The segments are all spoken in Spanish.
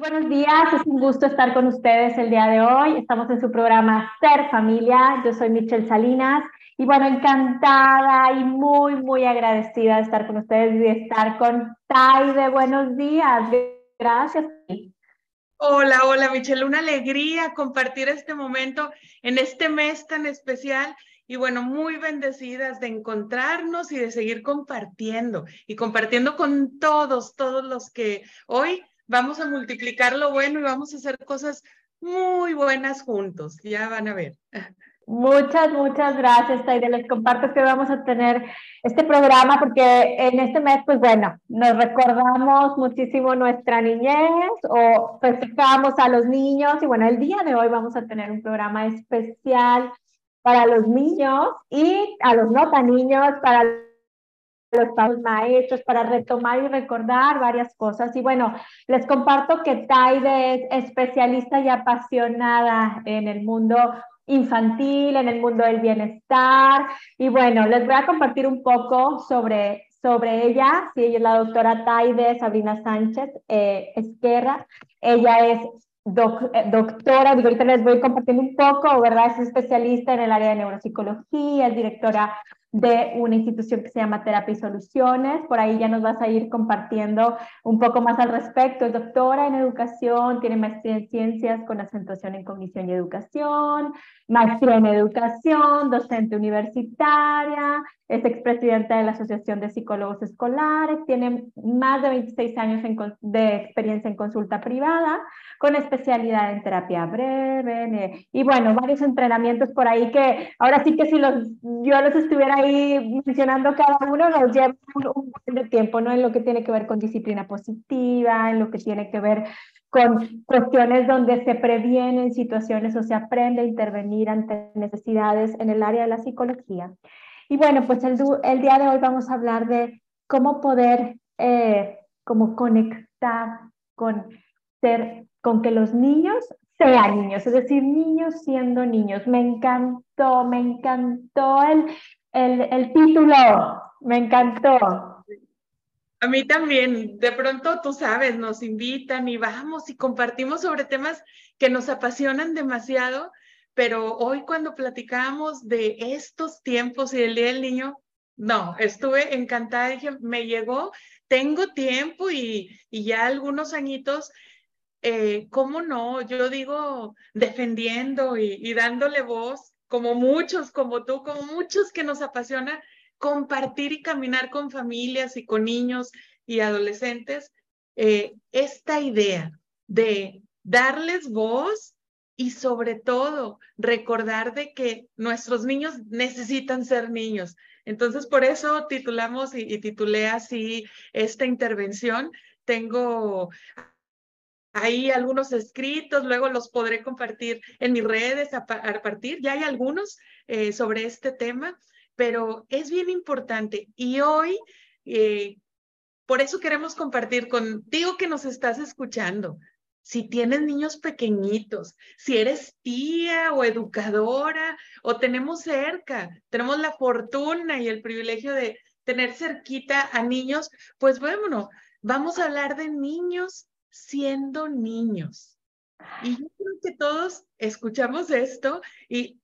buenos días, es un gusto estar con ustedes el día de hoy. Estamos en su programa Ser Familia. Yo soy Michelle Salinas y bueno, encantada y muy, muy agradecida de estar con ustedes y de estar con Taide. Buenos días, gracias. Hola, hola Michelle, una alegría compartir este momento en este mes tan especial y bueno, muy bendecidas de encontrarnos y de seguir compartiendo y compartiendo con todos, todos los que hoy vamos a multiplicar lo bueno y vamos a hacer cosas muy buenas juntos. Ya van a ver. Muchas, muchas gracias, Taide. Les comparto que vamos a tener este programa porque en este mes, pues bueno, nos recordamos muchísimo nuestra niñez o festejamos a los niños y bueno, el día de hoy vamos a tener un programa especial para los niños y a los no tan niños, para los maestros para retomar y recordar varias cosas. Y bueno, les comparto que Taide es especialista y apasionada en el mundo infantil, en el mundo del bienestar. Y bueno, les voy a compartir un poco sobre, sobre ella. Sí, ella es la doctora Taide Sabrina Sánchez eh, Esquerra. Ella es eh, doctora, digo, ahorita les voy compartiendo un poco, ¿verdad? Es especialista en el área de neuropsicología, es directora de una institución que se llama Terapia y Soluciones. Por ahí ya nos vas a ir compartiendo un poco más al respecto. Es doctora en educación, tiene maestría en ciencias con acentuación en cognición y educación, maestría en educación, docente universitaria, es expresidenta de la Asociación de Psicólogos Escolares, tiene más de 26 años de experiencia en consulta privada, con especialidad en terapia breve, y bueno, varios entrenamientos por ahí que ahora sí que si los, yo los estuviera ahí mencionando cada uno, nos lleva un, un de tiempo, ¿no? En lo que tiene que ver con disciplina positiva, en lo que tiene que ver con cuestiones donde se previenen situaciones o se aprende a intervenir ante necesidades en el área de la psicología. Y bueno, pues el, el día de hoy vamos a hablar de cómo poder eh, como conectar con ser, con que los niños sean niños, es decir, niños siendo niños. Me encantó, me encantó el, el, el título, me encantó. A mí también, de pronto tú sabes, nos invitan y vamos y compartimos sobre temas que nos apasionan demasiado pero hoy cuando platicamos de estos tiempos y del Día del Niño, no, estuve encantada, dije, me llegó, tengo tiempo y, y ya algunos añitos, eh, ¿cómo no? Yo digo, defendiendo y, y dándole voz, como muchos, como tú, como muchos que nos apasiona compartir y caminar con familias y con niños y adolescentes, eh, esta idea de darles voz y sobre todo recordar de que nuestros niños necesitan ser niños. Entonces, por eso titulamos y, titulé así esta intervención. Tengo ahí algunos escritos, luego los podré compartir en mis redes a, partir. Ya hay algunos eh, sobre este tema, pero es bien importante. Y hoy, eh, por eso queremos compartir contigo que nos estás escuchando si tienes niños pequeñitos, si eres tía o educadora o tenemos cerca, tenemos la fortuna y el privilegio de tener cerquita a niños, pues bueno, vamos a hablar de niños siendo niños. Y yo creo que todos escuchamos esto y,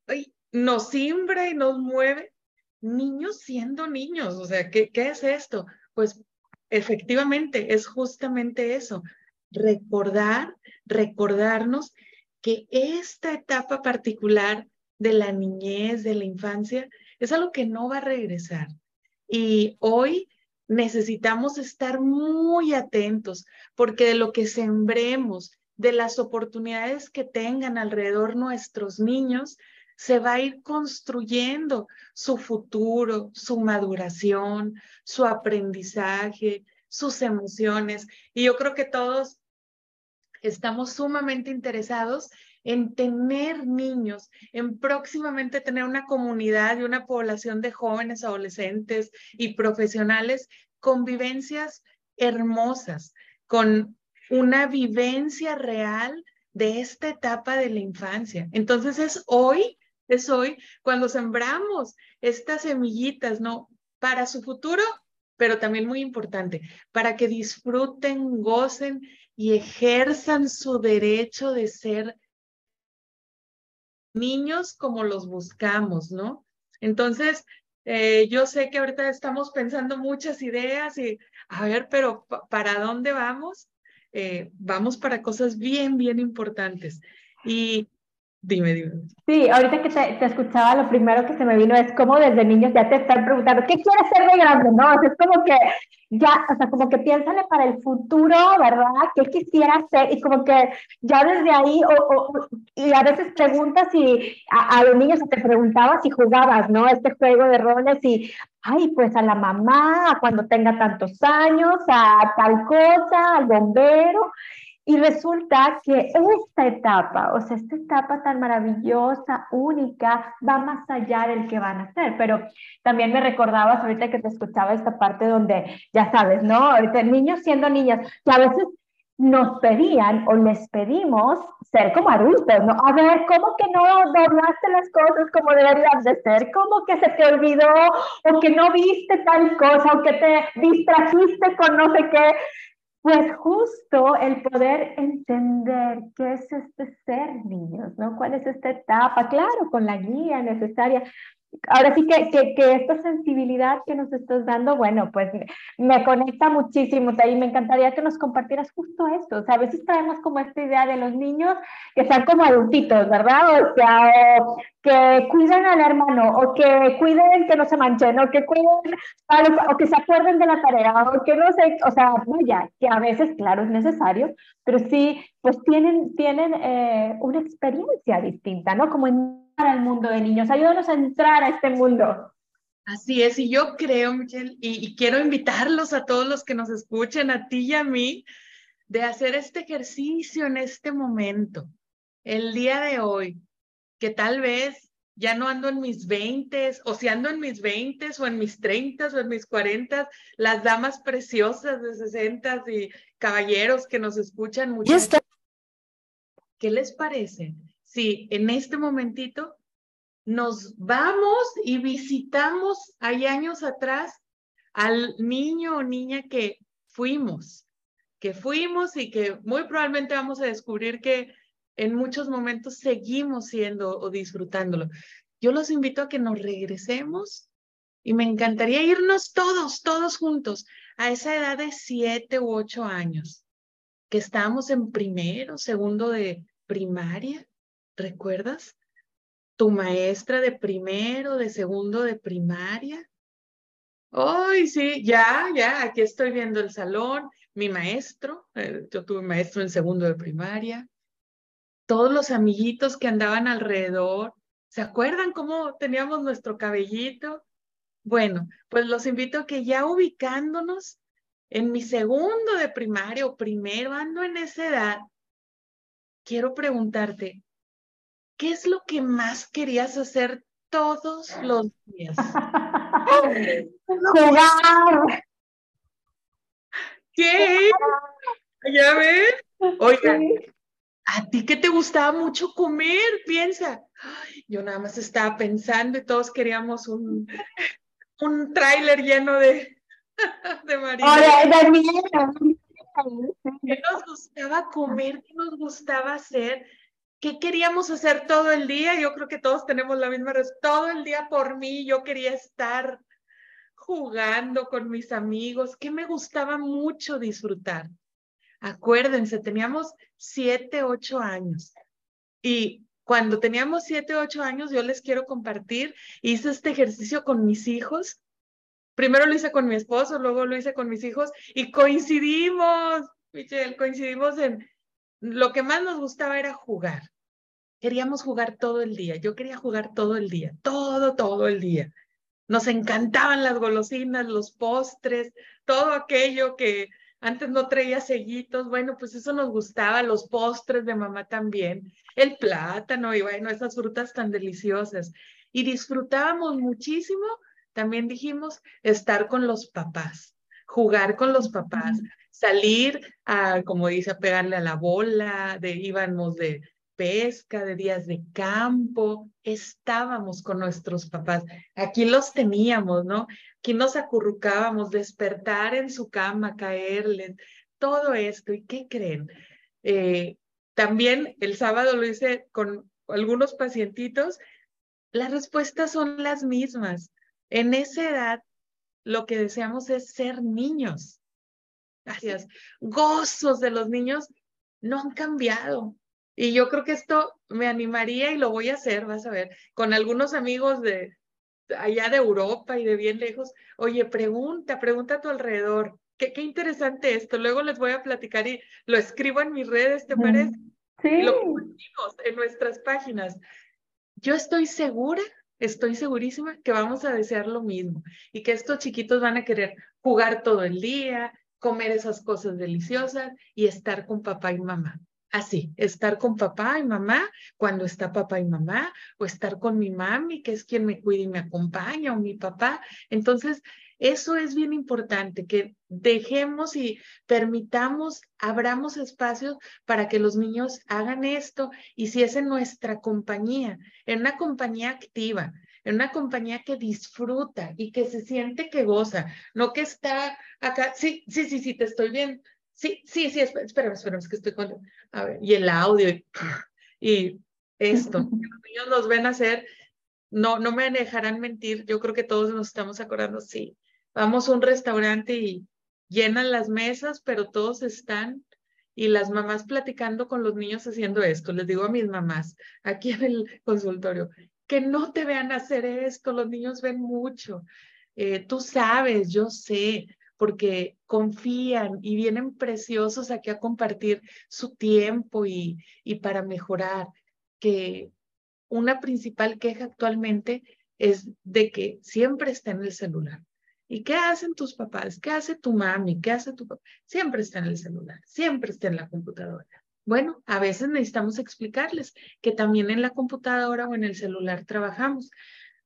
nos simbra y nos mueve. Niños siendo niños, o sea, ¿qué, ¿qué es esto? Pues efectivamente es justamente eso, recordar, recordarnos que esta etapa particular de la niñez, de la infancia, es algo que no va a regresar. Y hoy necesitamos estar muy atentos porque de lo que sembremos, de las oportunidades que tengan alrededor nuestros niños, se va a ir construyendo su futuro, su maduración, su aprendizaje, sus emociones. Y yo creo que todos estamos sumamente interesados en tener niños, en próximamente tener una comunidad y una población de jóvenes, adolescentes y profesionales con vivencias hermosas, con una vivencia real de esta etapa de la infancia. Entonces es hoy, es hoy cuando sembramos estas semillitas, ¿no? Para su futuro pero también muy importante, para que disfruten, gocen y ejerzan su derecho de ser niños como los buscamos, ¿no? Entonces, eh, yo sé que ahorita estamos pensando muchas ideas y, a ver, pero ¿para dónde vamos? Eh, vamos para cosas bien, bien importantes. Y Dime, dime. Sí, ahorita que te, escuchaba, lo primero que se me vino es como desde niños ya te están preguntando, ¿qué quieres ser de grande? No, es como que ya, o sea, como que piénsale para el futuro, ¿verdad? ¿Qué quisiera ser? Y como que ya desde ahí, o, y a veces preguntas y a, los niños te preguntaba si jugabas, ¿no? Este juego de roles y, ay, pues a la mamá, cuando tenga tantos años, a tal cosa, al bombero. Y resulta que esta etapa, o sea, esta etapa tan maravillosa, única, va más allá del que van a hacer. Pero también me recordabas ahorita que te escuchaba esta parte donde, ya sabes, ¿no? Ahorita niños siendo niñas, que a veces nos pedían o les pedimos ser como adultos, ¿no? A ver, ¿cómo que no doblaste las cosas como deberían de ser? ¿Cómo que se te olvidó o que no viste tal cosa o que te distrajiste con no sé qué? Pues justo el poder entender qué es este ser, niños, ¿no? ¿Cuál es esta etapa? Claro, con la guía necesaria. Ahora sí que, que, que esta sensibilidad que nos estás dando, bueno, pues me, conecta muchísimo. Y me encantaría que nos compartieras justo esto. O sea, a veces traemos como esta idea de los niños que sean como adultitos, ¿verdad? O sea, que cuiden al hermano, o que cuiden que no se manchen, o que cuiden, o que se acuerden de la tarea, o que no sé, o sea, vaya, que a veces, claro, es necesario, pero sí, pues tienen, tienen eh, una experiencia distinta, ¿no? Como entrar al mundo de niños, ayúdanos a entrar a este mundo. Así es, y yo creo, Michelle, y, y quiero invitarlos a todos los que nos escuchen, a ti y a mí, de hacer este ejercicio en este momento, el día de hoy, que tal vez ya no ando en mis 20 o si ando en mis 20 o en mis 30 o en mis 40, las damas preciosas de 60 y caballeros que nos escuchan mucho. ¿Qué les parece si en este momentito nos vamos y visitamos hay años atrás al niño o niña que fuimos, que fuimos y que muy probablemente vamos a descubrir que en muchos momentos seguimos siendo o disfrutándolo. Yo los invito a que nos regresemos y me encantaría irnos todos, todos juntos a esa edad de siete u ocho años, que estábamos en primero, segundo de primaria, ¿recuerdas? Tu maestra de primero, de segundo de primaria. Ay, sí, ya, ya, aquí estoy viendo el salón, mi maestro, eh, yo tuve maestro en segundo de primaria, todos los amiguitos que andaban alrededor. ¿Se acuerdan cómo teníamos nuestro cabellito? Bueno, pues los invito a que ya ubicándonos en mi segundo de primaria o primero, ando en esa edad, quiero preguntarte, ¿qué es lo que más querías hacer todos los días? Jugar. ¿Qué? ¿Ya ves? Oigan, ¿A ti qué te gustaba mucho comer? Piensa. yo nada más estaba pensando y todos queríamos un, un tráiler lleno de, de. ¿Qué nos gustaba comer? ¿Qué nos gustaba hacer? ¿Qué queríamos hacer todo el día? Yo creo que todos tenemos la misma respuesta. Todo el día por mí yo quería estar jugando con mis amigos. ¿Qué me gustaba mucho disfrutar? Acuérdense, teníamos siete, ocho años. Y cuando teníamos siete, ocho años, yo les quiero compartir, hice este ejercicio con mis hijos. Primero lo hice con mi esposo, luego lo hice con mis hijos y coincidimos, Michelle, coincidimos en lo que más nos gustaba era jugar. Queríamos jugar todo el día. Yo quería jugar todo el día, todo, todo el día. Nos encantaban las golosinas, los postres, todo aquello que antes no traía sellitos, bueno, pues eso nos gustaba, los postres de mamá también, el plátano y bueno, esas frutas tan deliciosas. Y disfrutábamos muchísimo, también dijimos, estar con los papás, jugar con los papás, salir a, como dice, a pegarle a la bola, de íbamos de pesca, de días de campo, estábamos con nuestros papás. Aquí los teníamos, ¿no? Aquí nos acurrucábamos, despertar en su cama, caerles, todo esto. ¿Y qué creen? Eh, también el sábado lo hice con algunos pacientitos. Las respuestas son las mismas. En esa edad, lo que deseamos es ser niños. Gracias. Gozos de los niños no han cambiado. Y yo creo que esto me animaría y lo voy a hacer, vas a ver, con algunos amigos de allá de Europa y de bien lejos. Oye, pregunta, pregunta a tu alrededor. Qué, qué interesante esto. Luego les voy a platicar y lo escribo en mis redes, ¿te parece? Sí. Lo compartimos en nuestras páginas. Yo estoy segura, estoy segurísima que vamos a desear lo mismo y que estos chiquitos van a querer jugar todo el día, comer esas cosas deliciosas y estar con papá y mamá. Así, estar con papá y mamá cuando está papá y mamá, o estar con mi mami, que es quien me cuida y me acompaña, o mi papá. Entonces, eso es bien importante, que dejemos y permitamos, abramos espacios para que los niños hagan esto y si es en nuestra compañía, en una compañía activa, en una compañía que disfruta y que se siente que goza, no que está acá, sí, sí, sí, sí, te estoy viendo, sí, sí, sí, espérame, espérame, es que estoy con, a ver, y el audio y, esto, los niños nos ven hacer, no, no me dejarán mentir, yo creo que todos nos estamos acordando, sí, vamos a un restaurante y llenan las mesas, pero todos están y las mamás platicando con los niños haciendo esto. Les digo a mis mamás aquí en el consultorio, que no te vean hacer esto, los niños ven mucho. Eh, tú sabes, yo sé, porque confían y vienen preciosos aquí a compartir su tiempo y, y para mejorar, que una principal queja actualmente es de que siempre está en el celular. ¿Y qué hacen tus papás? ¿Qué hace tu mami? ¿Qué hace tu papá? Siempre está en el celular, siempre está en la computadora. Bueno, a veces necesitamos explicarles que también en la computadora o en el celular trabajamos.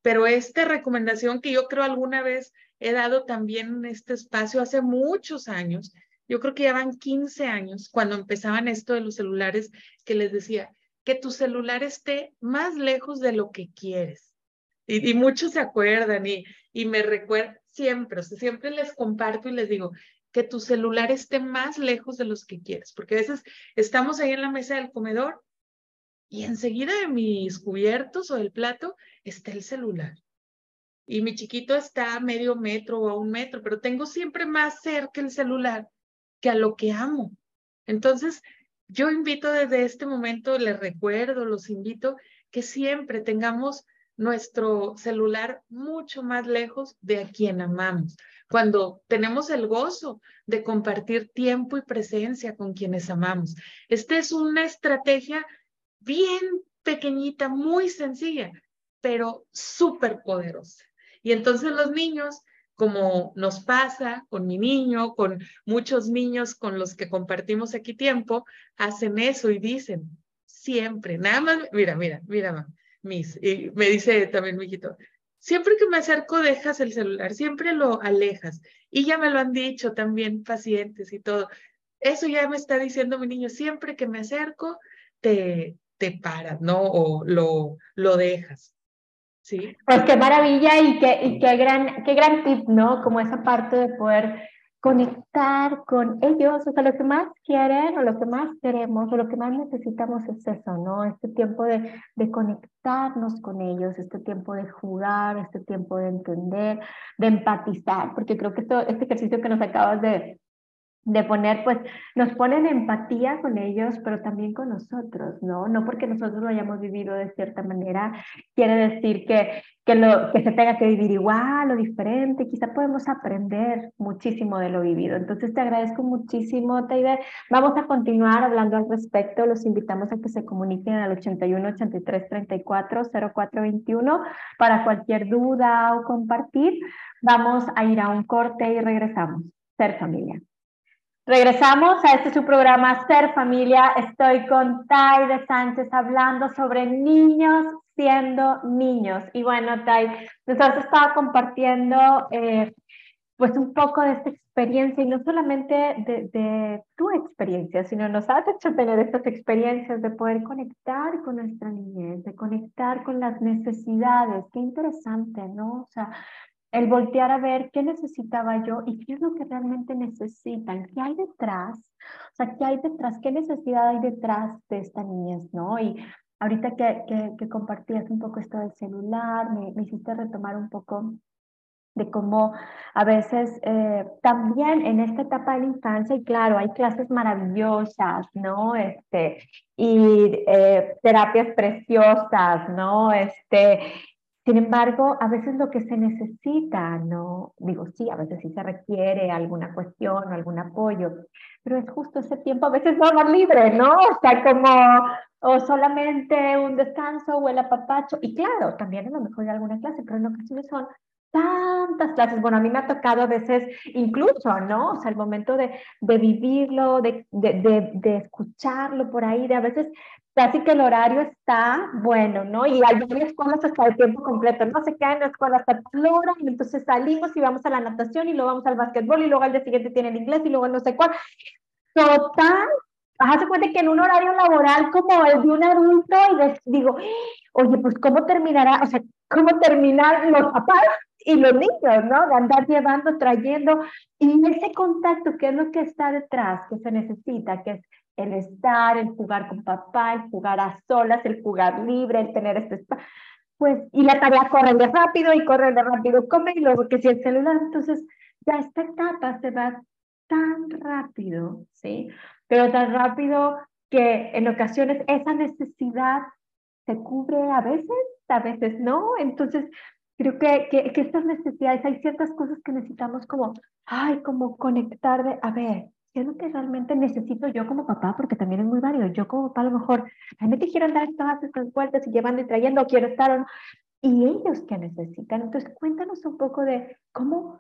Pero esta recomendación que yo creo alguna vez he dado también este espacio hace muchos años, yo creo que ya van 15 años cuando empezaban esto de los celulares, que les decía que tu celular esté más lejos de lo que quieres. Y, muchos se acuerdan y, y me recuerdan siempre, o sea, siempre les comparto y les digo, que tu celular esté más lejos de los que quieres, porque a veces estamos ahí en la mesa del comedor y enseguida de mis cubiertos o del plato está el celular. Y mi chiquito está a medio metro o a un metro, pero tengo siempre más cerca el celular que a lo que amo. Entonces, yo invito desde este momento, les recuerdo, los invito que siempre tengamos nuestro celular mucho más lejos de a quien amamos cuando tenemos el gozo de compartir tiempo y presencia con quienes amamos. Esta es una estrategia bien pequeñita, muy sencilla, pero súper poderosa. Y entonces los niños, como nos pasa con mi niño, con muchos niños con los que compartimos aquí tiempo, hacen eso y dicen, siempre, nada más, mira, mira, mira, mis, y me dice también mi hijito, Siempre que me acerco dejas el celular, siempre lo alejas. Y ya me lo han dicho también pacientes y todo. Eso ya me está diciendo mi niño, siempre que me acerco te, te paras, ¿no? O lo, lo dejas. ¿Sí? Pues qué maravilla y qué, y qué, gran, qué gran tip, ¿no? Como esa parte de poder conectar con ellos, o sea, lo que más quieren o lo que más queremos o lo que más necesitamos es eso, ¿no? Este tiempo de, de conectarnos con ellos, este tiempo de jugar, este tiempo de entender, de empatizar, porque creo que esto, este ejercicio que nos acabas de, de poner, pues nos ponen empatía con ellos, pero también con nosotros, ¿no? No porque nosotros lo hayamos vivido de cierta manera, quiere decir que, que, lo, que se tenga que vivir igual o diferente, quizá podemos aprender muchísimo de lo vivido. Entonces te agradezco muchísimo, Taide. Vamos a continuar hablando al respecto, los invitamos a que se comuniquen al 81 83 34 0421 para cualquier duda o compartir. Vamos a ir a un corte y regresamos. Ser familia. Regresamos a este su programa Ser Familia. Estoy con Tai de Sánchez hablando sobre niños siendo niños. Y bueno, Tai, nos has estado compartiendo eh, pues un poco de esta experiencia y no solamente de, tu experiencia, sino nos has hecho tener estas experiencias de poder conectar con nuestra niñez, de conectar con las necesidades. Qué interesante, ¿no? O sea, el voltear a ver qué necesitaba yo y qué es lo que realmente necesitan, qué hay detrás, o sea, qué hay detrás, qué necesidad hay detrás de esta niñez, ¿no? Y ahorita que, que, compartías un poco esto del celular, me, me hiciste retomar un poco de cómo a veces eh, también en esta etapa de la infancia, y claro, hay clases maravillosas, ¿no? Este, y eh, terapias preciosas, ¿no? Este, sin embargo, a veces lo que se necesita, ¿no? Digo, sí, a veces sí se requiere alguna cuestión o algún apoyo, pero es justo ese tiempo, a veces no más libre, ¿no? O sea, como, o solamente un descanso o el apapacho, y claro, también a lo mejor hay alguna clase, pero en ocasiones son tantas clases. Bueno, a mí me ha tocado a veces incluso, ¿no? O sea, el momento de, de vivirlo, de, de, de, escucharlo por ahí, de a veces casi que el horario está bueno, ¿no? Y hay escuelas hasta el tiempo completo, no se queda en la escuela hasta la hora, y entonces salimos y vamos a la natación y luego vamos al básquetbol y luego al día siguiente tienen inglés y luego no sé cuál. Total, Hace cuenta que en un horario laboral como el de un adulto, y digo, oye, pues ¿cómo terminará? O sea, ¿cómo terminar los papás y los niños, ¿no? De andar llevando, trayendo, y ese contacto, ¿qué es lo que está detrás, que se necesita, que es el estar, el jugar con papá, el jugar a solas, el jugar libre, el tener este. Pues, y la tarea corre de rápido y corre de rápido, come y luego que si el celular, entonces ya esta etapa se va tan rápido, ¿sí? Pero tan rápido que en ocasiones esa necesidad se cubre a veces, a veces no. Entonces, creo que, que, que, estas necesidades, hay ciertas cosas que necesitamos como, ay, como conectar de, a ver, ¿qué es lo que realmente necesito yo como papá? Porque también es muy válido. Yo como papá a lo mejor, realmente quiero andar todas estas vueltas y llevando y trayendo, quiero estar o no. Y ellos que necesitan. Entonces, cuéntanos un poco de cómo,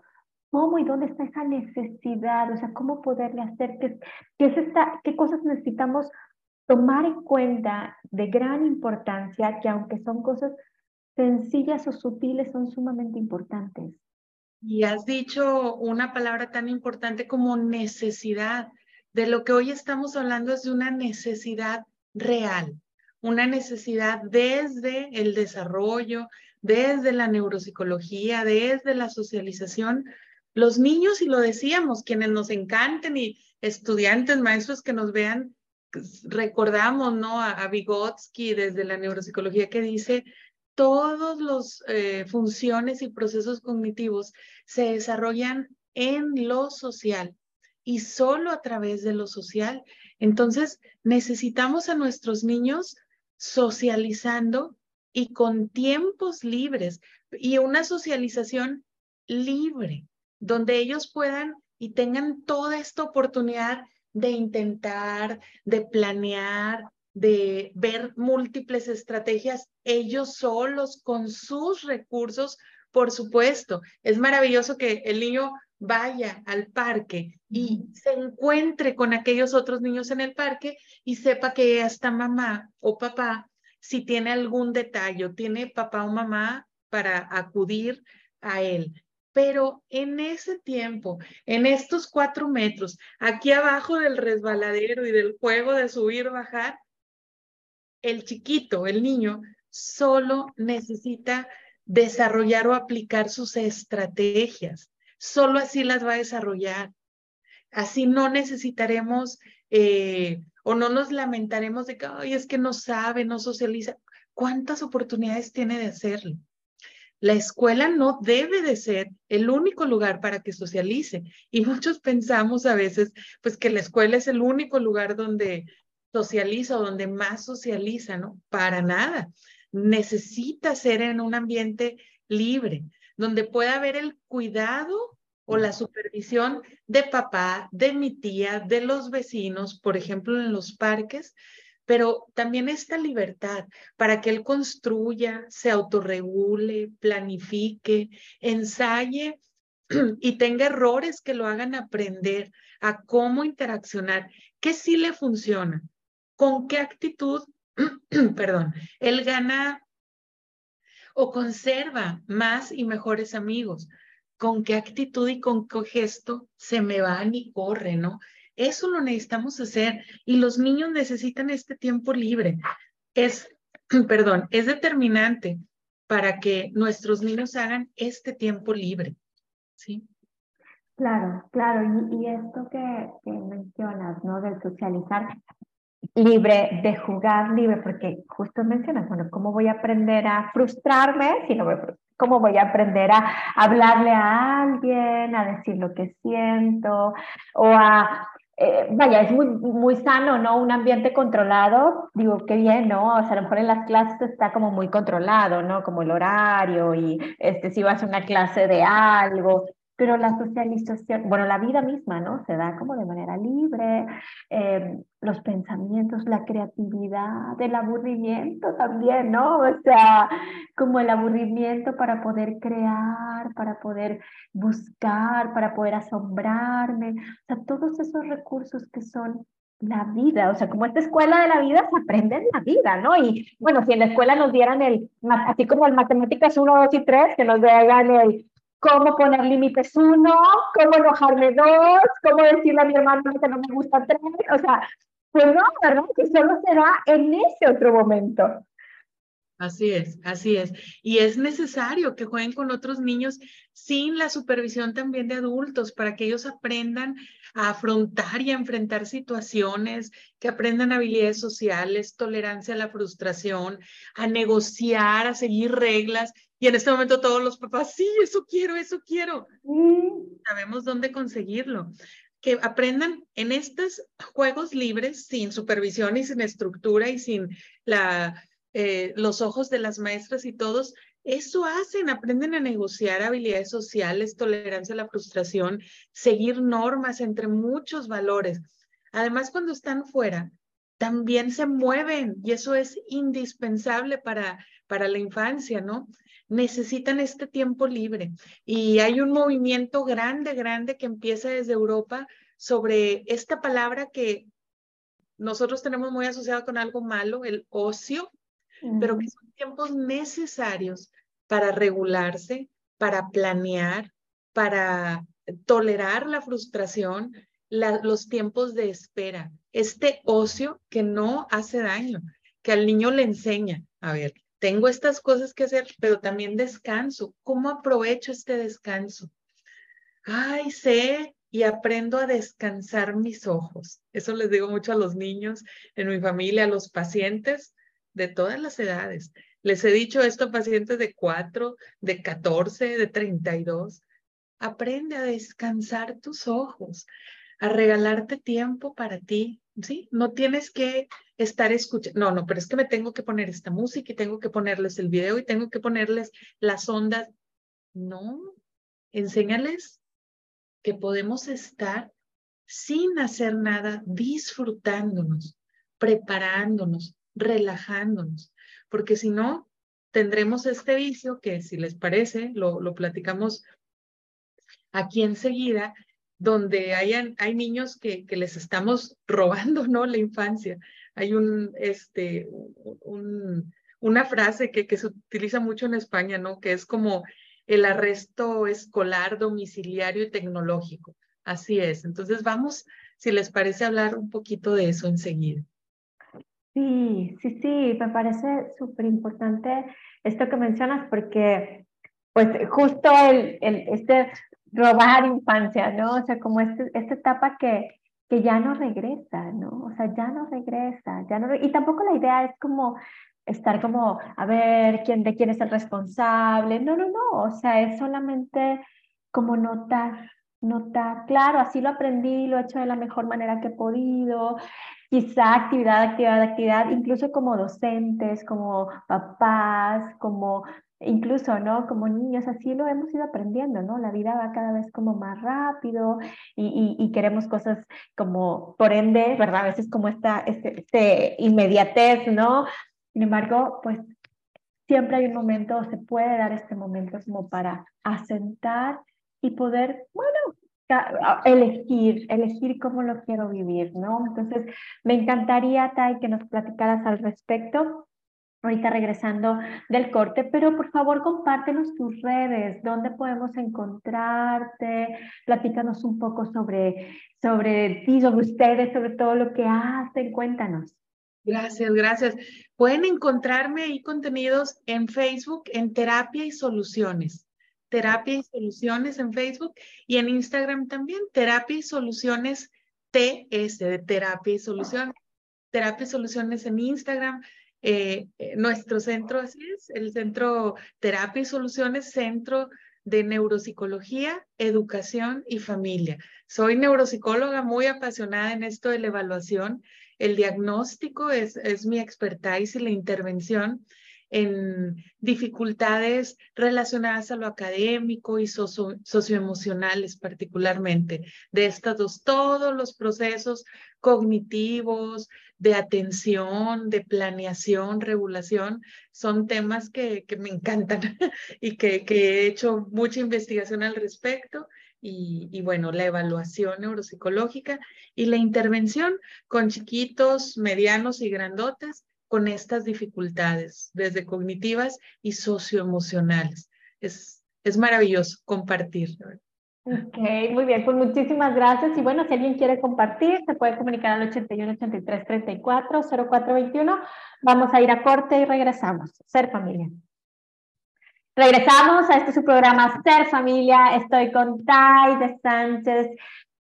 cómo y dónde está esa necesidad, o sea, cómo poderle hacer, qué, qué, es esta, qué cosas necesitamos tomar en cuenta de gran importancia, que aunque son cosas sencillas o sutiles son sumamente importantes. Y has dicho una palabra tan importante como necesidad. De lo que hoy estamos hablando es de una necesidad real, una necesidad desde el desarrollo, desde la neuropsicología, desde la socialización. Los niños, y lo decíamos, quienes nos encanten y estudiantes, maestros que nos vean, pues, recordamos, ¿no? A, a Vygotsky desde la neuropsicología que dice todos los eh, funciones y procesos cognitivos se desarrollan en lo social y solo a través de lo social. Entonces, necesitamos a nuestros niños socializando y con tiempos libres y una socialización libre, donde ellos puedan y tengan toda esta oportunidad de intentar, de planear, de ver múltiples estrategias ellos solos con sus recursos, por supuesto. Es maravilloso que el niño vaya al parque y se encuentre con aquellos otros niños en el parque y sepa que hasta mamá o papá, si tiene algún detalle, tiene papá o mamá para acudir a él. Pero en ese tiempo, en estos cuatro metros, aquí abajo del resbaladero y del juego de subir, bajar, el chiquito, el niño, solo necesita desarrollar o aplicar sus estrategias. Solo así las va a desarrollar. Así no necesitaremos eh, o no nos lamentaremos de que, ay, es que no sabe, no socializa. ¿Cuántas oportunidades tiene de hacerlo? La escuela no debe de ser el único lugar para que socialice. Y muchos pensamos a veces, pues que la escuela es el único lugar donde socializa o donde más socializa, ¿no? Para nada. Necesita ser en un ambiente libre, donde pueda haber el cuidado o la supervisión de papá, de mi tía, de los vecinos, por ejemplo, en los parques, pero también esta libertad para que él construya, se autorregule, planifique, ensaye y tenga errores que lo hagan aprender a cómo interaccionar, que sí le funciona, con qué actitud, perdón, él gana o conserva más y mejores amigos, con qué actitud y con qué gesto se me van y corre, ¿no? Eso lo necesitamos hacer y los niños necesitan este tiempo libre. Es, perdón, es determinante para que nuestros niños hagan este tiempo libre. ¿Sí? Claro, claro. Y, esto que, que, mencionas, ¿no? Del socializar libre, de jugar libre, porque justo mencionas, bueno, ¿cómo voy a aprender a frustrarme si no ¿Cómo voy a aprender a hablarle a alguien, a decir lo que siento o a eh, vaya, es muy, muy sano, ¿no? Un ambiente controlado, digo, qué bien, ¿no? O sea, a lo mejor en las clases está como muy controlado, ¿no? Como el horario y este, si vas a una clase de algo, pero la socialización, bueno, la vida misma, ¿no? Se da como de manera libre, em, los pensamientos, la creatividad, el aburrimiento también, ¿no? O sea, como el aburrimiento para poder crear, para poder buscar, para poder asombrarme, o sea, todos esos recursos que son la vida, o sea, como esta escuela de la vida se aprende en la vida, ¿no? Y bueno, si en la escuela nos dieran el, así como el matemáticas 1, 2 y 3, que nos hagan el cómo poner límites uno, cómo enojarme dos, cómo decirle a mi hermano que no me gusta tres, o sea, pues no, ¿verdad? Que solo será en ese otro momento. Así es, así es. Y es necesario que jueguen con otros niños sin la supervisión también de adultos para que ellos aprendan a afrontar y a enfrentar situaciones, que aprendan habilidades sociales, tolerancia a la frustración, a negociar, a seguir reglas y en este momento todos los papás, sí, eso quiero, eso quiero. Sabemos dónde conseguirlo. Que aprendan en estos juegos libres, sin supervisión y sin estructura y sin la, eh, los ojos de las maestras y todos, eso hacen, aprenden a negociar habilidades sociales, tolerancia a la frustración, seguir normas entre muchos valores. Además, cuando están fuera, también se mueven y eso es indispensable para, para la infancia, ¿no? Necesitan este tiempo libre. Y hay un movimiento grande, grande que empieza desde Europa sobre esta palabra que nosotros tenemos muy asociado con algo malo, el ocio, pero que son tiempos necesarios para regularse, para planear, para tolerar la frustración, los tiempos de espera. Este ocio que no hace daño, que al niño le enseña, a ver, tengo estas cosas que hacer, pero también descanso. ¿Cómo aprovecho este descanso? Ay, sé y aprendo a descansar mis ojos. Eso les digo mucho a los niños en mi familia, a los pacientes de todas las edades. Les he dicho esto a pacientes de 4, de 14, de 32. Aprende a descansar tus ojos, a regalarte tiempo para ti, No tienes que estar escuchando, no, no, pero es que me tengo que poner esta música y tengo que ponerles el video y tengo que ponerles las ondas. No, enséñales que podemos estar sin hacer nada, disfrutándonos, preparándonos, relajándonos, porque si no, tendremos este vicio que si les parece, lo, lo platicamos aquí enseguida, donde hayan, hay niños que, que les estamos robando, ¿no? La infancia. Hay un, este, un, una frase que, que se utiliza mucho en España, ¿no? Que es como el arresto escolar, domiciliario y tecnológico. Así es. Entonces vamos, si les parece, hablar un poquito de eso enseguida. Sí, sí, sí, me parece súper importante esto que mencionas porque, pues, justo el, el, este robar infancia, ¿no? O sea, como este, esta etapa que, que ya no regresa, ¿no? O sea, ya no regresa, ya no, y tampoco la idea es como estar como, a ver, quién de quién es el responsable, no, no, no, o sea, es solamente como notar, notar, claro, así lo aprendí, lo he hecho de la mejor manera que he podido, quizá actividad, actividad, actividad, incluso como docentes, como papás, como incluso, ¿no? Como niños, así lo hemos ido aprendiendo, ¿no? La vida va cada vez como más rápido y, queremos cosas como, por ende, ¿verdad? A veces como esta este, este, inmediatez, ¿no? Sin embargo, pues siempre hay un momento, se puede dar este momento como para asentar y poder, bueno, elegir, elegir cómo lo quiero vivir, ¿no? Entonces, me encantaría, Tai, que nos platicaras al respecto ahorita regresando del corte, pero por favor compártenos tus redes, dónde podemos encontrarte, platícanos un poco sobre, sobre ti, sobre ustedes, sobre todo lo que hacen, cuéntanos. Gracias, gracias. Pueden encontrarme ahí contenidos en Facebook en Terapia y Soluciones. Terapia y Soluciones en Facebook y en Instagram también, Terapia y Soluciones TS, de Terapia y Soluciones. Terapia y Soluciones en Instagram. Eh, eh, nuestro centro, así es, el Centro Terapia y Soluciones, Centro de Neuropsicología, Educación y Familia. Soy neuropsicóloga muy apasionada en esto de la evaluación. El diagnóstico es, es mi expertise y la intervención en dificultades relacionadas a lo académico y socioemocionales particularmente. De estas dos, todos los procesos cognitivos, de atención, de planeación, regulación, son temas que, me encantan y que, he hecho mucha investigación al respecto. Y, y, bueno, la evaluación neuropsicológica y la intervención con chiquitos, medianos y grandotes con estas dificultades, desde cognitivas y socioemocionales. Es, es maravilloso compartir. Ok, muy bien, pues muchísimas gracias. Y bueno, si alguien quiere compartir, se puede comunicar al 81 83 34 0421. Vamos a ir a corte y regresamos. Ser familia. Regresamos a este su programa Ser Familia. Estoy con Tai de Sánchez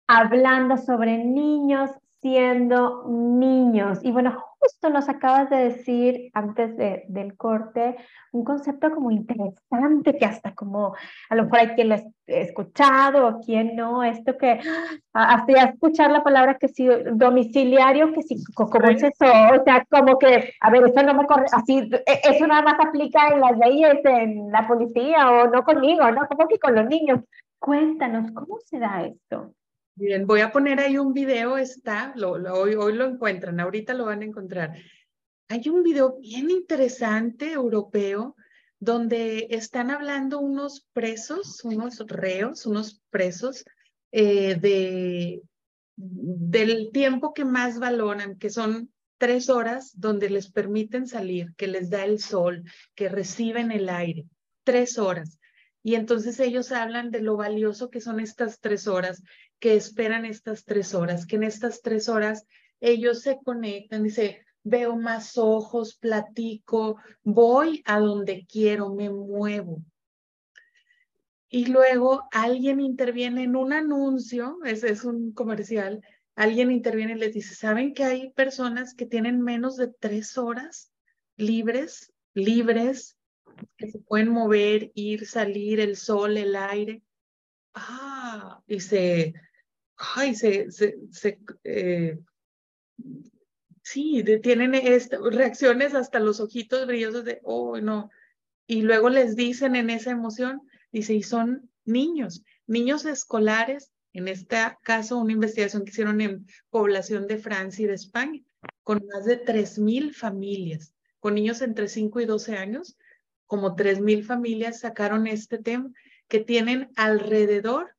hablando sobre niños siendo niños. Y bueno, justo nos acabas de decir antes de, del corte un concepto como interesante que hasta como a lo mejor hay quien lo ha escuchado o quien no, esto que hasta ya escuchar la palabra que sí, domiciliario, que sí, como es eso, o sea, como que, a ver, eso no me corre, así, e, eso nada más aplica en las leyes, en la policía o no conmigo, ¿no? Como que con los niños. Cuéntanos, ¿cómo se da esto? Bien, voy a poner ahí un video, está, hoy, hoy lo encuentran, ahorita lo van a encontrar. Hay un video bien interesante europeo donde están hablando unos presos, unos reos, unos presos eh, de, del tiempo que más valoran, que son tres horas donde les permiten salir, que les da el sol, que reciben el aire, tres horas. Y entonces ellos hablan de lo valioso que son estas tres horas que esperan estas tres horas, que en estas tres horas ellos se conectan, dice, veo más ojos, platico, voy a donde quiero, me muevo. Y luego alguien interviene en un anuncio, ese es un comercial, alguien interviene y les dice, ¿saben que hay personas que tienen menos de tres horas libres, libres, que se pueden mover, ir, salir, el sol, el aire? Ah, y se, ay, se, se, se eh, sí, tienen reacciones hasta los ojitos brillosos de, oh, no. Y luego les dicen en esa emoción, dice, y son niños, niños escolares, en este caso una investigación que hicieron en población de Francia y de España, con más de 3.000 familias, con niños entre 5 y 12 años, como 3.000 familias sacaron este tema, que tienen alrededor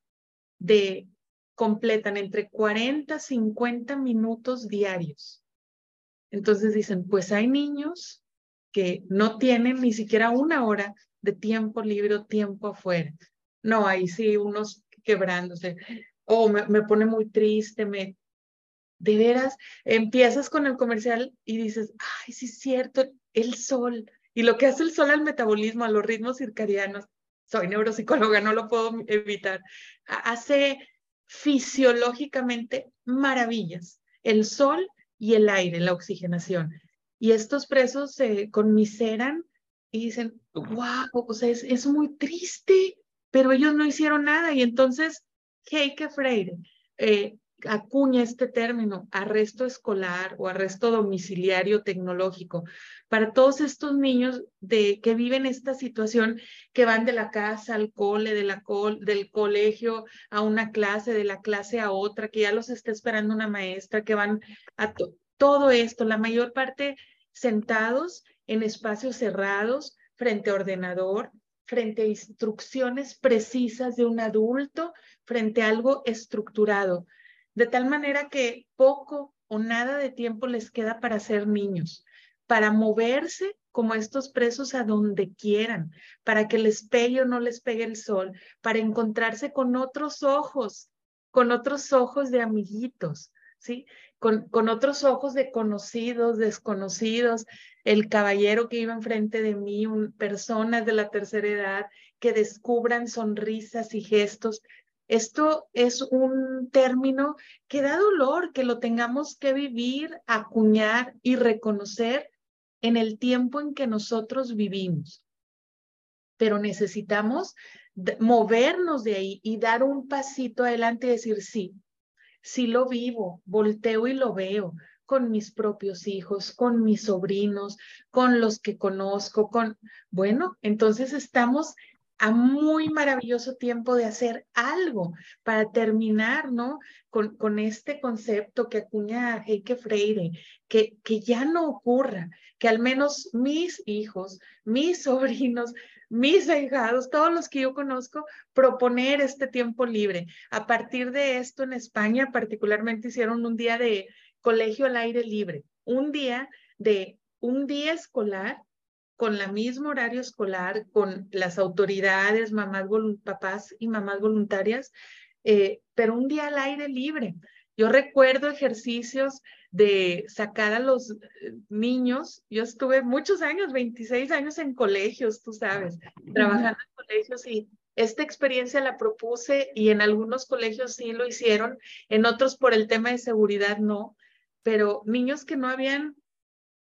de completan entre 40 50 minutos diarios. Entonces dicen, pues hay niños que no tienen ni siquiera una hora de tiempo libre o tiempo afuera. No, ahí sí, unos quebrándose. O me, pone muy triste. De veras, empiezas con el comercial y dices, ay, sí es cierto, el sol. Y lo que hace el sol al metabolismo, a los ritmos circadianos, soy neuropsicóloga, no lo puedo evitar, hace fisiológicamente maravillas, el sol y el aire, la oxigenación. Y estos presos se conmiseran y dicen, wow, o sea, es, muy triste, pero ellos no hicieron nada. Y entonces, Heike Freire eh, acuña este término, arresto escolar o arresto domiciliario tecnológico, para todos estos niños de, que viven esta situación, que van de la casa al cole, de la del colegio a una clase, de la clase a otra, que ya los está esperando una maestra, que van a todo esto, la mayor parte sentados en espacios cerrados, frente a ordenador, frente a instrucciones precisas de un adulto, frente a algo estructurado de tal manera que poco o nada de tiempo les queda para ser niños, para moverse como estos presos a donde quieran, para que les pegue o no les pegue el sol, para encontrarse con otros ojos, con otros ojos de amiguitos. ¿sí? Con, con otros ojos de conocidos, desconocidos, el caballero que iba enfrente de mí, personas de la tercera edad que descubran sonrisas y gestos. Esto es un término que da dolor, que lo tengamos que vivir, acuñar y reconocer en el tiempo en que nosotros vivimos. Pero necesitamos movernos de ahí y dar un pasito adelante y decir, sí, sí lo vivo, volteo y lo veo con mis propios hijos, con mis sobrinos, con los que conozco, con, bueno, entonces estamos a muy maravilloso tiempo de hacer algo para terminar, ¿no? Con, con este concepto que acuña Heike Freire, que, que ya no ocurra, que al menos mis hijos, mis sobrinos, mis ahijados, todos los que yo conozco, proponer este tiempo libre. A partir de esto en España particularmente hicieron un día de colegio al aire libre, un día de un día escolar con la mismo horario escolar, con las autoridades, mamás, papás y mamás voluntarias, eh, pero un día al aire libre. Yo recuerdo ejercicios de sacar a los eh, niños. Yo estuve muchos años, 26 años en colegios, tú sabes, trabajando en colegios y esta experiencia la propuse y en algunos colegios sí lo hicieron, en otros por el tema de seguridad no, pero niños que no habían,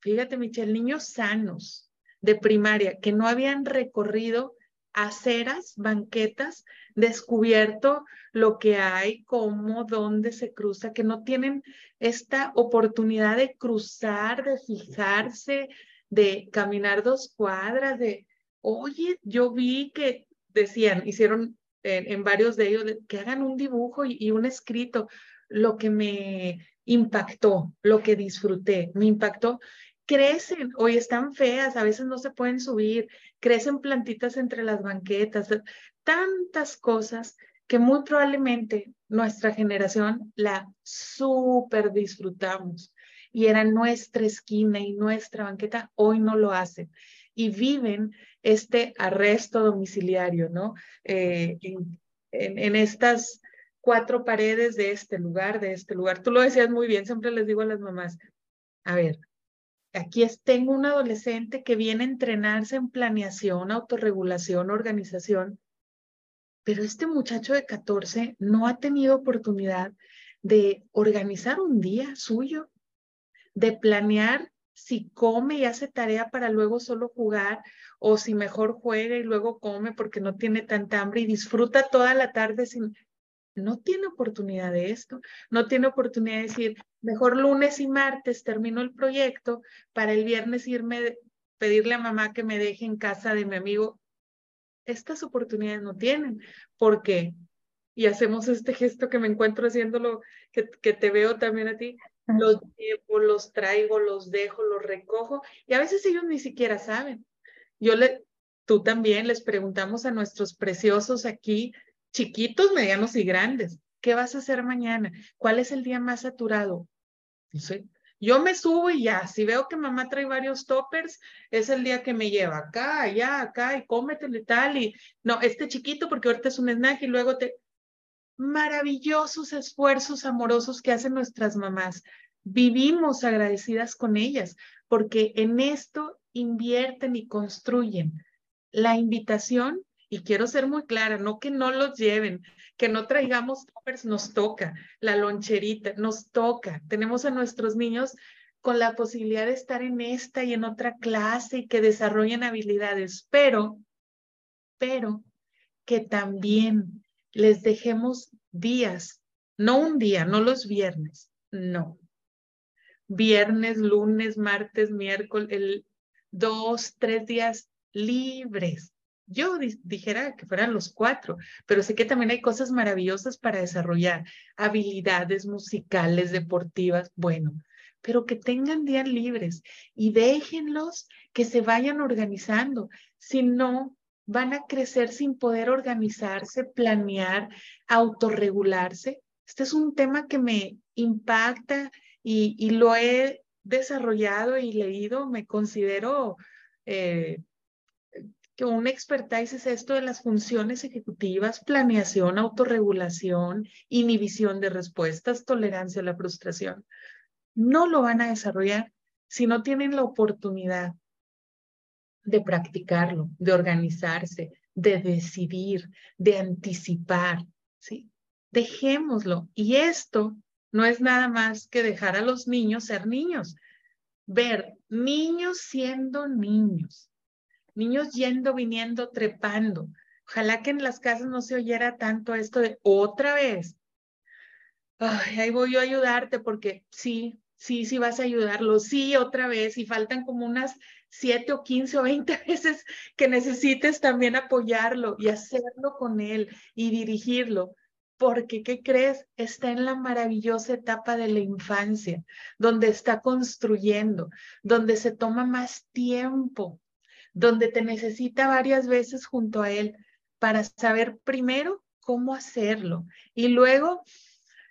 fíjate Michelle, niños sanos, de primaria que no habían recorrido aceras, banquetas, descubierto lo que hay, cómo, dónde se cruza, que no tienen esta oportunidad de cruzar, de fijarse, de caminar dos cuadras, de, oye, yo vi que decían, hicieron en, varios de ellos, que hagan un dibujo y un escrito, lo que me impactó, lo que disfruté, me impactó crecen, hoy están feas, a veces no se pueden subir, crecen plantitas entre las banquetas, tantas cosas que muy probablemente nuestra generación la súper disfrutamos y era nuestra esquina y nuestra banqueta, hoy no lo hacen y viven este arresto domiciliario, ¿no? Eh, en, en estas cuatro paredes de este lugar, de este lugar. Tú lo decías muy bien, siempre les digo a las mamás, a ver, Aquí tengo un adolescente que viene a entrenarse en planeación, autorregulación, organización, pero este muchacho de 14 no ha tenido oportunidad de organizar un día suyo, de planear si come y hace tarea para luego solo jugar o si mejor juega y luego come porque no tiene tanta hambre y disfruta toda la tarde sin no tiene oportunidad de esto, no tiene oportunidad de decir, mejor lunes y martes termino el proyecto para el viernes irme, pedirle a mamá que me deje en casa de mi amigo. Estas oportunidades no tienen, porque, y hacemos este gesto que me encuentro haciéndolo, que, que te veo también a ti, los llevo, los traigo, los dejo, los recojo, y a veces ellos ni siquiera saben. Yo le, tú también les preguntamos a nuestros preciosos aquí, chiquitos, medianos y grandes. ¿Qué vas a hacer mañana? ¿Cuál es el día más saturado? Sé. Yo me subo y ya, si veo que mamá trae varios toppers, es el día que me lleva acá, allá, acá y cómetelo y tal. Y no, este chiquito porque ahorita es un snack y luego te... Maravillosos esfuerzos amorosos que hacen nuestras mamás. Vivimos agradecidas con ellas porque en esto invierten y construyen. La invitación y quiero ser muy clara, no que no los lleven, que no traigamos toppers, nos toca, la loncherita, nos toca. Tenemos a nuestros niños con la posibilidad de estar en esta y en otra clase y que desarrollen habilidades, pero, pero que también les dejemos días, no un día, no los viernes, no. Viernes, lunes, martes, miércoles, el, dos, tres días libres yo dijera que fueran los cuatro, pero sé que también hay cosas maravillosas para desarrollar, habilidades musicales, deportivas, bueno, pero que tengan días libres y déjenlos que se vayan organizando. Si no, van a crecer sin poder organizarse, planear, autorregularse. Este es un tema que me impacta y, lo he desarrollado y leído. Me considero eh, que un expertise es esto de las funciones ejecutivas, planeación, autorregulación, inhibición de respuestas, tolerancia a la frustración. No lo van a desarrollar si no tienen la oportunidad de practicarlo, de organizarse, de decidir, de anticipar, ¿sí? Dejémoslo. Y esto no es nada más que dejar a los niños ser niños. Ver niños siendo niños, niños yendo, viniendo, trepando. Ojalá que en las casas no se oyera tanto esto de otra vez. Ay, ahí voy yo a ayudarte porque sí, sí, sí vas a ayudarlo, sí, otra vez, y faltan como unas siete o quince o veinte veces que necesites también apoyarlo y hacerlo con él y dirigirlo. Porque, ¿qué crees? Está en la maravillosa etapa de la infancia, donde está construyendo, donde se toma más tiempo, donde te necesita varias veces junto a él para saber primero cómo hacerlo y luego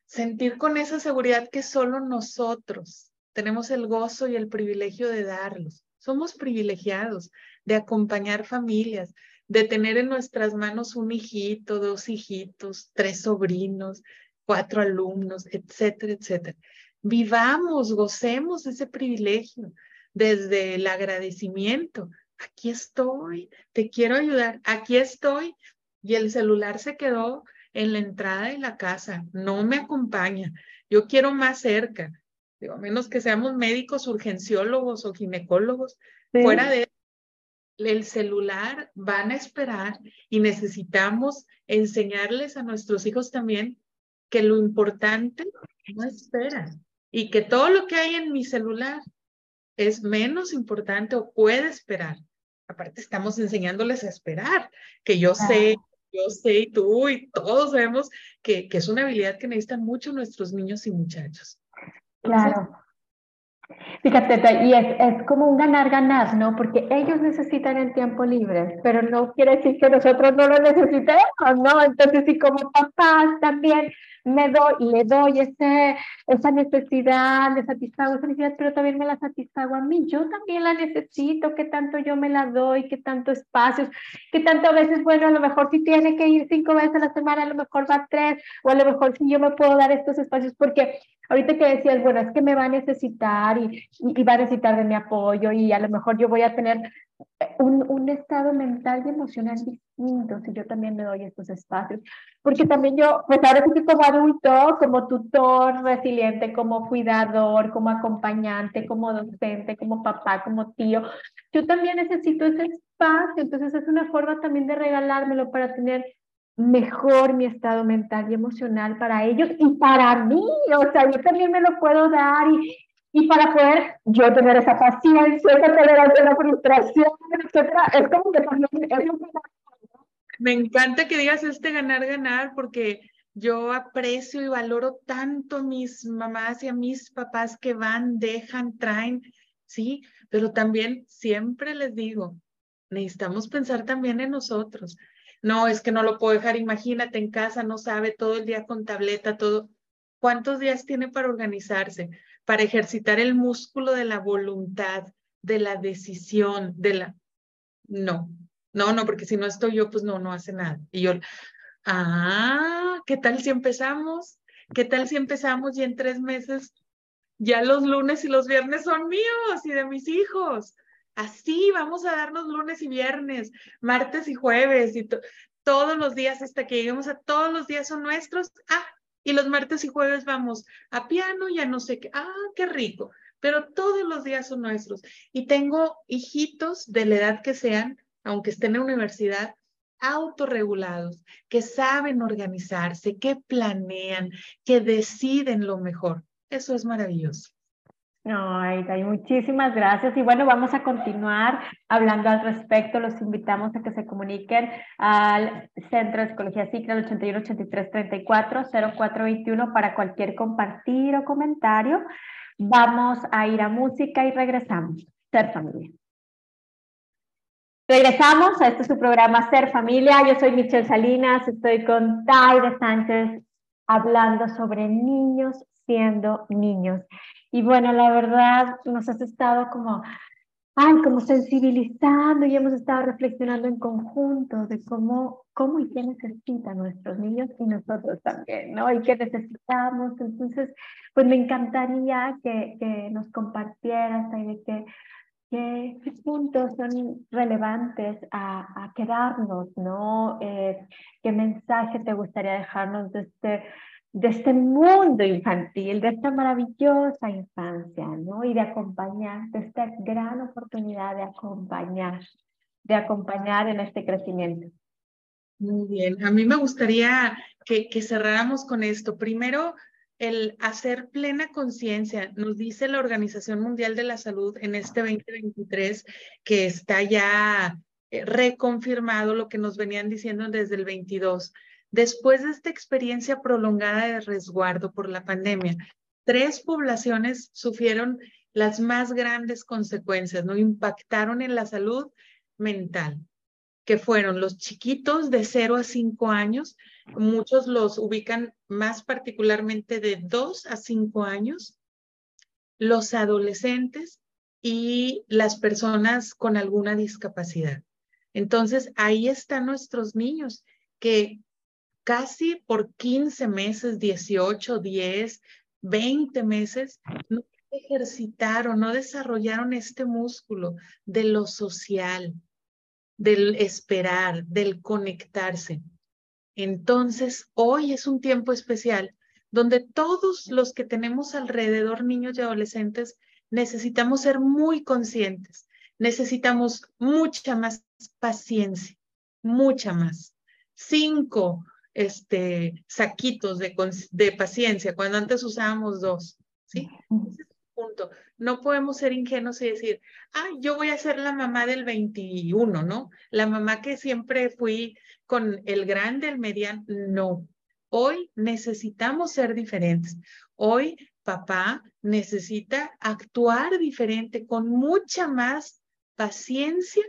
sentir con esa seguridad que solo nosotros tenemos el gozo y el privilegio de darlos. Somos privilegiados de acompañar familias, de tener en nuestras manos un hijito, dos hijitos, tres sobrinos, cuatro alumnos, etcétera, etcétera. Vivamos, gocemos ese privilegio desde el agradecimiento. Aquí estoy, te quiero ayudar, aquí estoy. Y el celular se quedó en la entrada de la casa, no me acompaña. Yo quiero más cerca, digo, a menos que seamos médicos, urgenciólogos o ginecólogos, fuera de el celular van a esperar y necesitamos enseñarles a nuestros hijos también que lo importante no espera y que todo lo que hay en mi celular es menos importante o puede esperar. Aparte estamos enseñándoles a esperar, que yo sé, yo sé y tú y todos sabemos que, que es una habilidad que necesitan mucho nuestros niños y muchachos. claro. Fíjate, y es, es como un ganar-ganar, ¿no? Porque ellos necesitan el tiempo libre, pero no quiere decir que nosotros no lo necesitemos, ¿no? Entonces, si como papás también me doy, le doy ese, esa necesidad, le satisfago esa necesidad, pero también me la satisfago a mí. Yo también la necesito, que tanto yo me la doy, que tanto espacios, que tanto a veces, bueno, a lo mejor si tiene que ir cinco veces a la semana, a lo mejor va tres, o a lo mejor si yo me puedo dar estos espacios, porque ahorita que decías, bueno, es que me va a necesitar y, y, va a necesitar de mi apoyo y a lo mejor yo voy a tener un, un, estado mental y emocional distinto si yo también me doy estos espacios. Porque también yo, pues ahora sí que como adulto, como tutor resiliente, como cuidador, como acompañante, como docente, como papá, como tío, yo también necesito ese espacio. Entonces es una forma también de regalármelo para tener mejor mi estado mental y emocional para ellos y para mí. O sea, yo también me lo puedo dar y, y para poder yo tener esa paciencia, esa tolerancia la frustración, etcétera, es como que también Me encanta que digas este ganar, ganar, porque yo aprecio y valoro tanto a mis mamás y a mis papás que van, dejan, traen, sí, pero también siempre les digo, necesitamos pensar también en nosotros. No, es que no lo puedo dejar, imagínate en casa, no sabe todo el día con tableta, todo. ¿Cuántos días tiene para organizarse? Para ejercitar el músculo de la voluntad, de la decisión, de la... No, no, no, porque si no estoy yo, pues no, no hace nada. Y yo, ah, ¿qué tal si empezamos? ¿Qué tal si empezamos y en tres meses ya los lunes y los viernes son míos y de mis hijos? Así vamos a darnos lunes y viernes, martes y jueves y todos los días hasta que lleguemos a todos los días son nuestros. Ah, y los martes y jueves vamos a piano, ya no sé qué. Ah, qué rico. Pero todos los días son nuestros. Y tengo hijitos de la edad que sean, aunque estén en la universidad, autorregulados, que saben organizarse, que planean, que deciden lo mejor. Eso es maravilloso. Ay, hay muchísimas gracias. Y bueno, vamos a continuar hablando al respecto. Los invitamos a que se comuniquen al Centro de Psicología Cicla al 81 83 34 0421 para cualquier compartir o comentario. Vamos a ir a música y regresamos. Ser familia. Regresamos a este su programa Ser Familia. Yo soy Michelle Salinas, estoy con Taide Sánchez hablando sobre niños siendo niños. Y bueno, la verdad, nos has estado como ay, como sensibilizando y hemos estado reflexionando en conjunto de cómo, cómo y qué necesitan nuestros niños y nosotros también, ¿no? Y qué necesitamos. Entonces, pues me encantaría que, nos compartieras ahí de que ¿Qué, puntos son relevantes a, a quedarnos, no? Eh, ¿Qué mensaje te gustaría dejarnos de este, de este mundo infantil, de esta maravillosa infancia, ¿no? Y de acompañar, de esta gran oportunidad de acompañar, de acompañar en este crecimiento. Muy bien, a mí me gustaría que, cerráramos con esto. Primero, el hacer plena conciencia, nos dice la Organización Mundial de la Salud en este 2023 que está ya eh, reconfirmado lo que nos venían diciendo desde el 22. Después de esta experiencia prolongada de resguardo por la pandemia, tres poblaciones sufrieron las más grandes consecuencias, ¿no? Impactaron en la salud mental, que fueron los chiquitos de 0 a 5 años, muchos los ubican más particularmente de 2 a 5 años, los adolescentes y las personas con alguna discapacidad. Entonces, ahí están nuestros niños que casi por 15 meses, 18, 10, 20 meses, no ejercitaron, no desarrollaron este músculo de lo social, del esperar, del conectarse. Entonces, hoy es un tiempo especial donde todos los que tenemos alrededor, niños y adolescentes, necesitamos ser muy conscientes, necesitamos mucha más paciencia, mucha más. Cinco este, saquitos de, de paciencia, cuando antes usábamos dos, ¿sí? punto. No podemos ser ingenuos y decir, ah, yo voy a ser la mamá del 21, ¿no? La mamá que siempre fui con el grande, el mediano. No. Hoy necesitamos ser diferentes. Hoy papá necesita actuar diferente con mucha más paciencia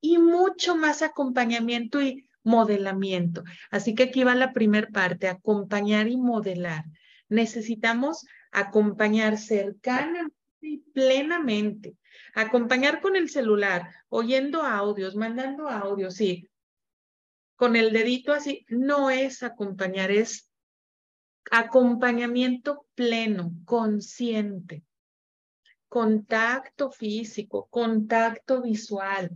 y mucho más acompañamiento y modelamiento. Así que aquí va la primera parte, acompañar y modelar. Necesitamos acompañar cercana y plenamente, acompañar con el celular, oyendo audios, mandando audios, sí, con el dedito así, no es acompañar, es acompañamiento pleno, consciente, contacto físico, contacto visual,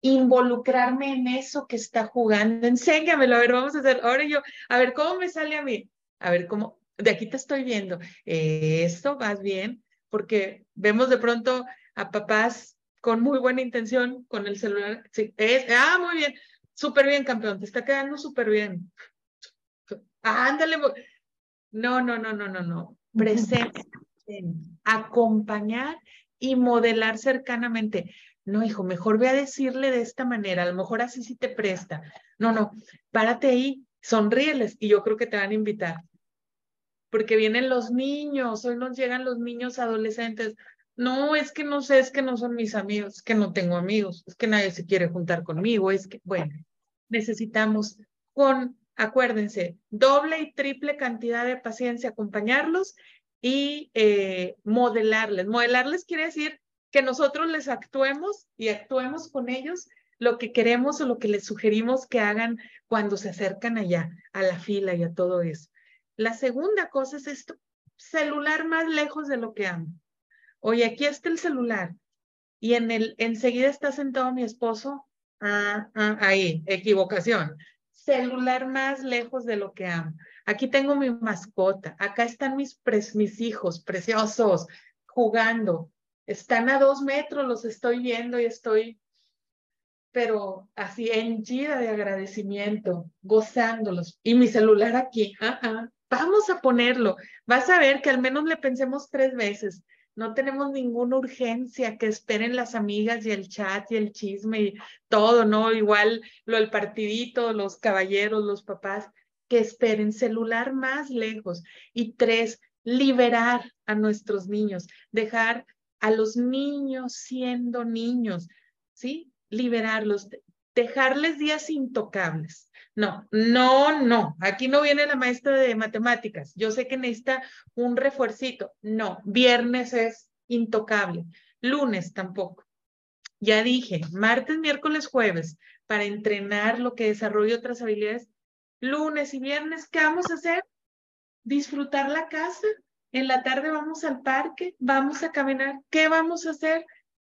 involucrarme en eso que está jugando. Enséñamelo, a ver, vamos a hacer, ahora yo, a ver, ¿cómo me sale a mí? A ver, ¿cómo? de aquí te estoy viendo, esto vas bien, porque vemos de pronto a papás con muy buena intención, con el celular, sí, es, ah, muy bien, súper bien, campeón, te está quedando súper bien. ándale, no, no, no, no, no, no, presencia, acompañar y modelar cercanamente. No, hijo, mejor ve a decirle de esta manera, a lo mejor así sí te presta. No, no, párate ahí, sonríeles y yo creo que te van a invitar porque vienen los niños, hoy nos llegan los niños adolescentes. No, es que no sé, es que no son mis amigos, es que no tengo amigos, es que nadie se quiere juntar conmigo, es que, bueno, necesitamos con, acuérdense, doble y triple cantidad de paciencia, acompañarlos y eh, modelarles. Modelarles quiere decir que nosotros les actuemos y actuemos con ellos lo que queremos o lo que les sugerimos que hagan cuando se acercan allá a la fila y a todo eso. La segunda cosa es esto, celular más lejos de lo que amo. Oye, aquí está el celular y en el enseguida está sentado mi esposo. Ah, ah, ahí, equivocación. Celular más lejos de lo que amo. Aquí tengo mi mascota. Acá están mis, mis hijos preciosos jugando. Están a dos metros, los estoy viendo y estoy, pero así henchida de agradecimiento, gozándolos. Y mi celular aquí. Ah, ah. Vamos a ponerlo. Vas a ver que al menos le pensemos tres veces. No tenemos ninguna urgencia que esperen las amigas y el chat y el chisme y todo, ¿no? Igual lo del partidito, los caballeros, los papás, que esperen celular más lejos. Y tres, liberar a nuestros niños, dejar a los niños siendo niños, ¿sí? Liberarlos, dejarles días intocables no, no, no. Aquí no viene la maestra de matemáticas. Yo sé que necesita un refuercito. No, viernes es intocable. Lunes tampoco. Ya dije, martes, miércoles, jueves, para entrenar lo que desarrolle otras habilidades. Lunes y viernes, ¿qué vamos a hacer? Disfrutar la casa. En la tarde vamos al parque, vamos a caminar. ¿Qué vamos a hacer?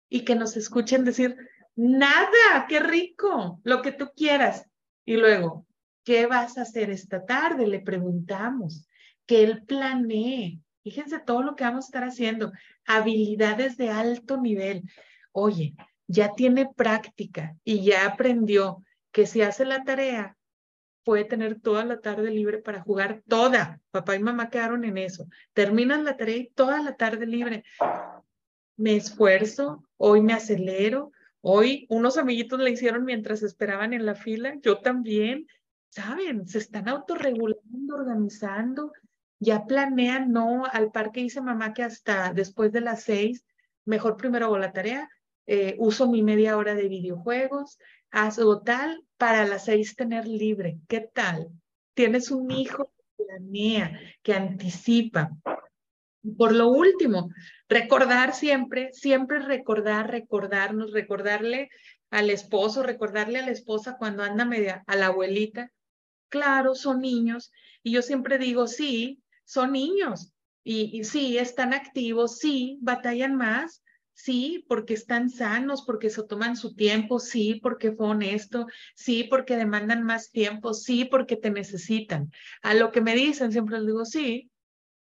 Y que nos escuchen decir, nada, qué rico, lo que tú quieras. Y luego, ¿qué vas a hacer esta tarde? Le preguntamos. Que él planee. Fíjense todo lo que vamos a estar haciendo. Habilidades de alto nivel. Oye, ya tiene práctica y ya aprendió que si hace la tarea, puede tener toda la tarde libre para jugar toda. Papá y mamá quedaron en eso. Terminan la tarea y toda la tarde libre. Me esfuerzo, hoy me acelero, hoy unos amiguitos le hicieron mientras esperaban en la fila, yo también, ¿saben? Se están autorregulando, organizando, ya planean, no, al parque dice mamá que hasta después de las seis, mejor primero hago la tarea, eh, uso mi media hora de videojuegos, hago tal para las seis tener libre. ¿Qué tal? Tienes un hijo que planea, que anticipa. Por lo último, recordar siempre, siempre recordar, recordarnos, recordarle al esposo, recordarle a la esposa cuando anda media, a la abuelita. Claro, son niños. Y yo siempre digo, sí, son niños. Y, y sí, están activos, sí, batallan más, Sí, porque están sanos, porque se toman su tiempo, sí, porque fue honesto, sí, porque demandan más tiempo, sí, porque te necesitan. A lo que me dicen, siempre les digo, sí,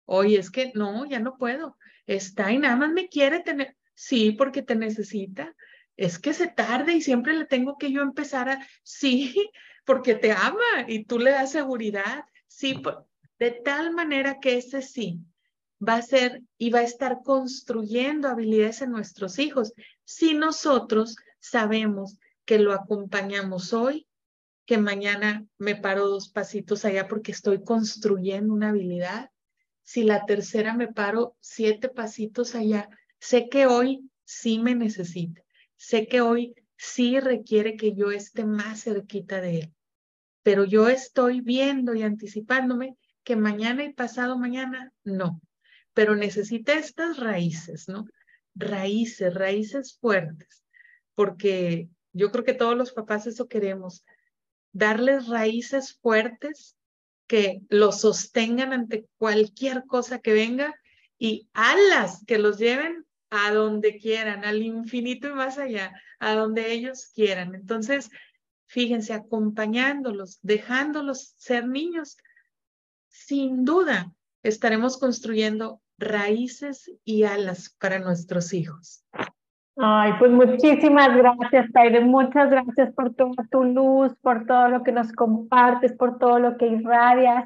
oye, es que no, ya no puedo. Está y nada más me quiere tener, sí, porque te necesita. Es que se tarde y siempre le tengo que yo empezar a, sí, porque te ama y tú le das seguridad, sí, de tal manera que ese sí va a ser y va a estar construyendo habilidades en nuestros hijos si nosotros sabemos que lo acompañamos hoy, que mañana me paro dos pasitos allá porque estoy construyendo una habilidad. Si la tercera me paro siete pasitos allá, sé que hoy sí me necesita. Sé que hoy sí requiere que yo esté más cerquita de él. Pero yo estoy viendo y anticipándome que mañana y pasado mañana no pero necesita estas raíces, ¿no? Raíces, raíces fuertes, porque yo creo que todos los papás eso queremos, darles raíces fuertes que los sostengan ante cualquier cosa que venga y alas que los lleven a donde quieran, al infinito y más allá, a donde ellos quieran. Entonces, fíjense, acompañándolos, dejándolos ser niños, sin duda estaremos construyendo raíces y alas para nuestros hijos. Ay, pues muchísimas gracias, Taire. Muchas gracias por toda tu luz, por todo lo que nos compartes, por todo lo que irradias,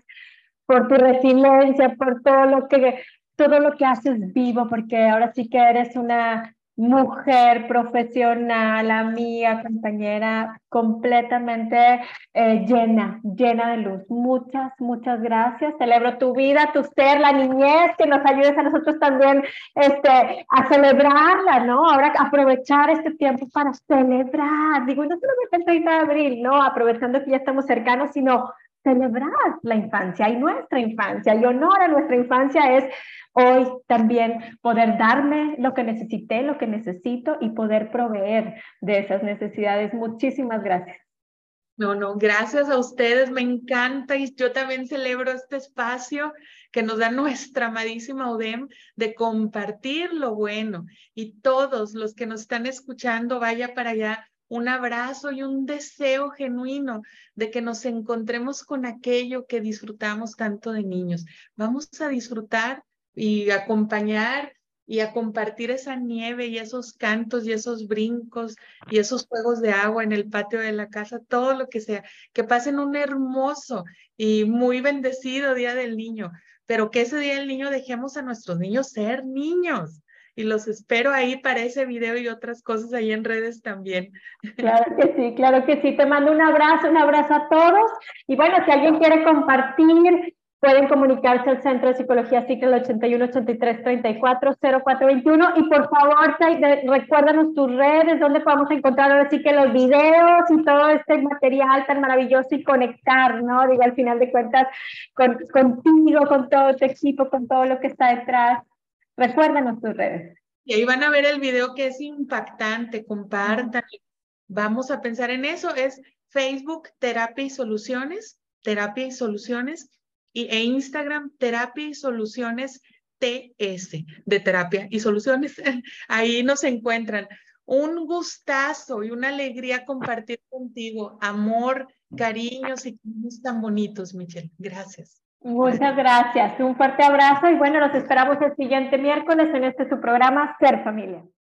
por tu resiliencia, por todo lo que todo lo que haces vivo, porque ahora sí que eres una mujer profesional, amiga, compañera, completamente eh, llena, llena de luz. Muchas, muchas gracias. Celebro tu vida, tu ser, la niñez, que nos ayudes a nosotros también este, a celebrarla, ¿no? Ahora aprovechar este tiempo para celebrar. Digo, no solamente el 30 de abril, ¿no? Aprovechando que ya estamos cercanos, sino celebrar la infancia y nuestra infancia y honor a nuestra infancia es hoy también poder darme lo que necesité, lo que necesito y poder proveer de esas necesidades. Muchísimas gracias. No, no, gracias a ustedes, me encanta y yo también celebro este espacio que nos da nuestra amadísima UDEM de compartir lo bueno y todos los que nos están escuchando, vaya para allá, un abrazo y un deseo genuino de que nos encontremos con aquello que disfrutamos tanto de niños. Vamos a disfrutar y acompañar y a compartir esa nieve y esos cantos y esos brincos y esos juegos de agua en el patio de la casa, todo lo que sea, que pasen un hermoso y muy bendecido Día del Niño, pero que ese Día del Niño dejemos a nuestros niños ser niños. Y los espero ahí para ese video y otras cosas ahí en redes también. Claro que sí, claro que sí. Te mando un abrazo, un abrazo a todos. Y bueno, si alguien quiere compartir Pueden comunicarse al Centro de Psicología el 81 83 34 0421 y por favor recuérdanos tus redes donde podemos encontrar ahora sí que los videos y todo este material tan maravilloso y conectar, ¿no? Digo, al final de cuentas, con, contigo, con todo tu equipo, con todo lo que está detrás. Recuérdanos tus redes. Y ahí van a ver el video que es impactante, compartan. Vamos a pensar en eso. Es Facebook Terapia y Soluciones, Terapia y Soluciones, y, e Instagram Terapia y Soluciones TS, de Terapia y Soluciones. Ahí nos encuentran. Un gustazo y una alegría compartir contigo amor, cariños y cariños tan bonitos, Michelle. Gracias. Muchas gracias. Un fuerte abrazo y bueno, los esperamos el siguiente miércoles en este su programa Ser Familia.